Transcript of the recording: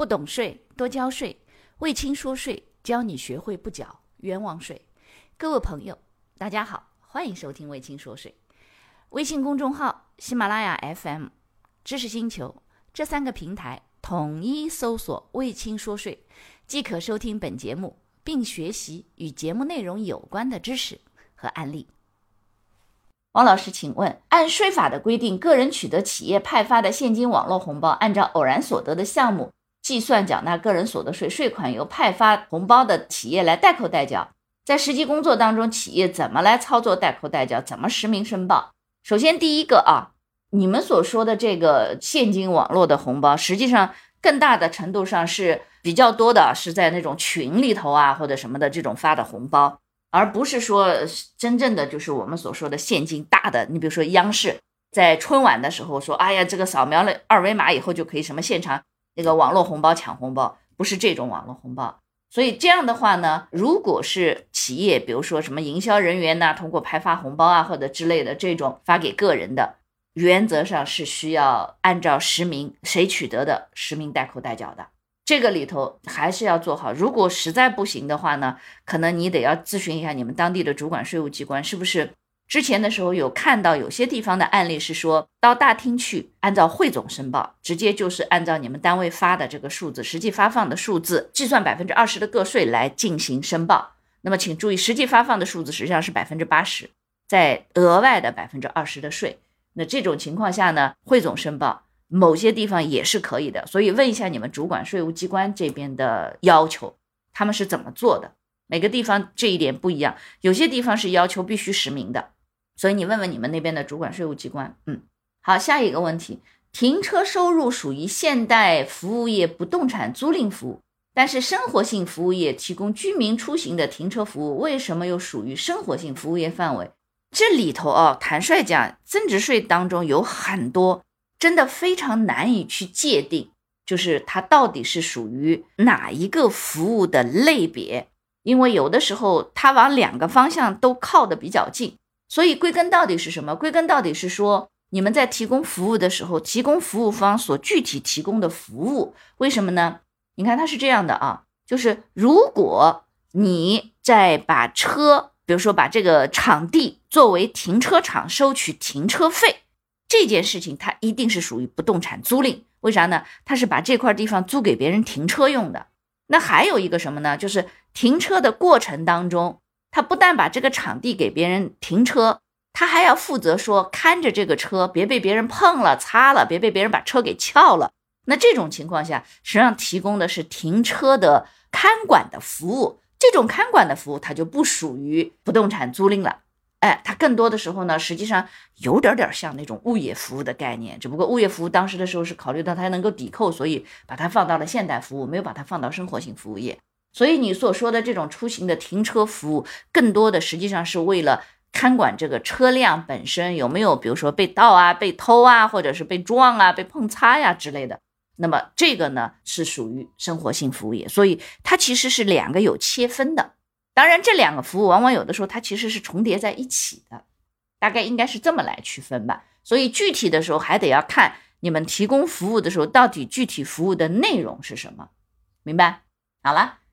不懂税多交税，魏青说税教你学会不缴冤枉税。各位朋友，大家好，欢迎收听魏青说税。微信公众号、喜马拉雅 FM、知识星球这三个平台统一搜索“魏青说税”，即可收听本节目，并学习与节目内容有关的知识和案例。王老师，请问，按税法的规定，个人取得企业派发的现金网络红包，按照偶然所得的项目计算缴纳个人所得税，税款由派发红包的企业来代扣代缴。在实际工作当中，企业怎么来操作代扣代缴？怎么实名申报？首先，第一个啊，你们所说的这个现金网络的红包，实际上更大的程度上是比较多的，是在那种群里头啊或者什么的这种发的红包。而不是说真正的就是我们所说的现金大的，你比如说央视在春晚的时候说，哎呀，这个扫描了二维码以后就可以什么现场那个网络红包抢红包，不是这种网络红包。所以这样的话呢，如果是企业，比如说什么营销人员呐，通过派发红包啊或者之类的这种发给个人的，原则上是需要按照实名谁取得的实名代扣代缴的。这个里头还是要做好，如果实在不行的话呢，可能你得要咨询一下你们当地的主管税务机关，是不是之前的时候有看到有些地方的案例是说到大厅去，按照汇总申报，直接就是按照你们单位发的这个数字，实际发放的数字计算百分之二十的个税来进行申报。那么请注意，实际发放的数字实际上是百分之八十，在额外的百分之二十的税。那这种情况下呢，汇总申报。某些地方也是可以的，所以问一下你们主管税务机关这边的要求，他们是怎么做的？每个地方这一点不一样，有些地方是要求必须实名的，所以你问问你们那边的主管税务机关。嗯，好，下一个问题，停车收入属于现代服务业不动产租赁服务，但是生活性服务业提供居民出行的停车服务，为什么又属于生活性服务业范围？这里头哦，坦率讲，增值税当中有很多。真的非常难以去界定，就是它到底是属于哪一个服务的类别，因为有的时候它往两个方向都靠得比较近，所以归根到底是什么？归根到底是说，你们在提供服务的时候，提供服务方所具体提供的服务，为什么呢？你看它是这样的啊，就是如果你在把车，比如说把这个场地作为停车场收取停车费。这件事情它一定是属于不动产租赁，为啥呢？它是把这块地方租给别人停车用的。那还有一个什么呢？就是停车的过程当中，他不但把这个场地给别人停车，他还要负责说看着这个车别被别人碰了、擦了，别被别人把车给撬了。那这种情况下，实际上提供的是停车的看管的服务。这种看管的服务，它就不属于不动产租赁了。哎，它更多的时候呢，实际上有点点像那种物业服务的概念，只不过物业服务当时的时候是考虑到它能够抵扣，所以把它放到了现代服务，没有把它放到生活性服务业。所以你所说的这种出行的停车服务，更多的实际上是为了看管这个车辆本身有没有，比如说被盗啊、被偷啊，或者是被撞啊、被碰擦呀之类的。那么这个呢，是属于生活性服务业，所以它其实是两个有切分的。当然，这两个服务往往有的时候它其实是重叠在一起的，大概应该是这么来区分吧。所以具体的时候还得要看你们提供服务的时候到底具体服务的内容是什么，明白？好了，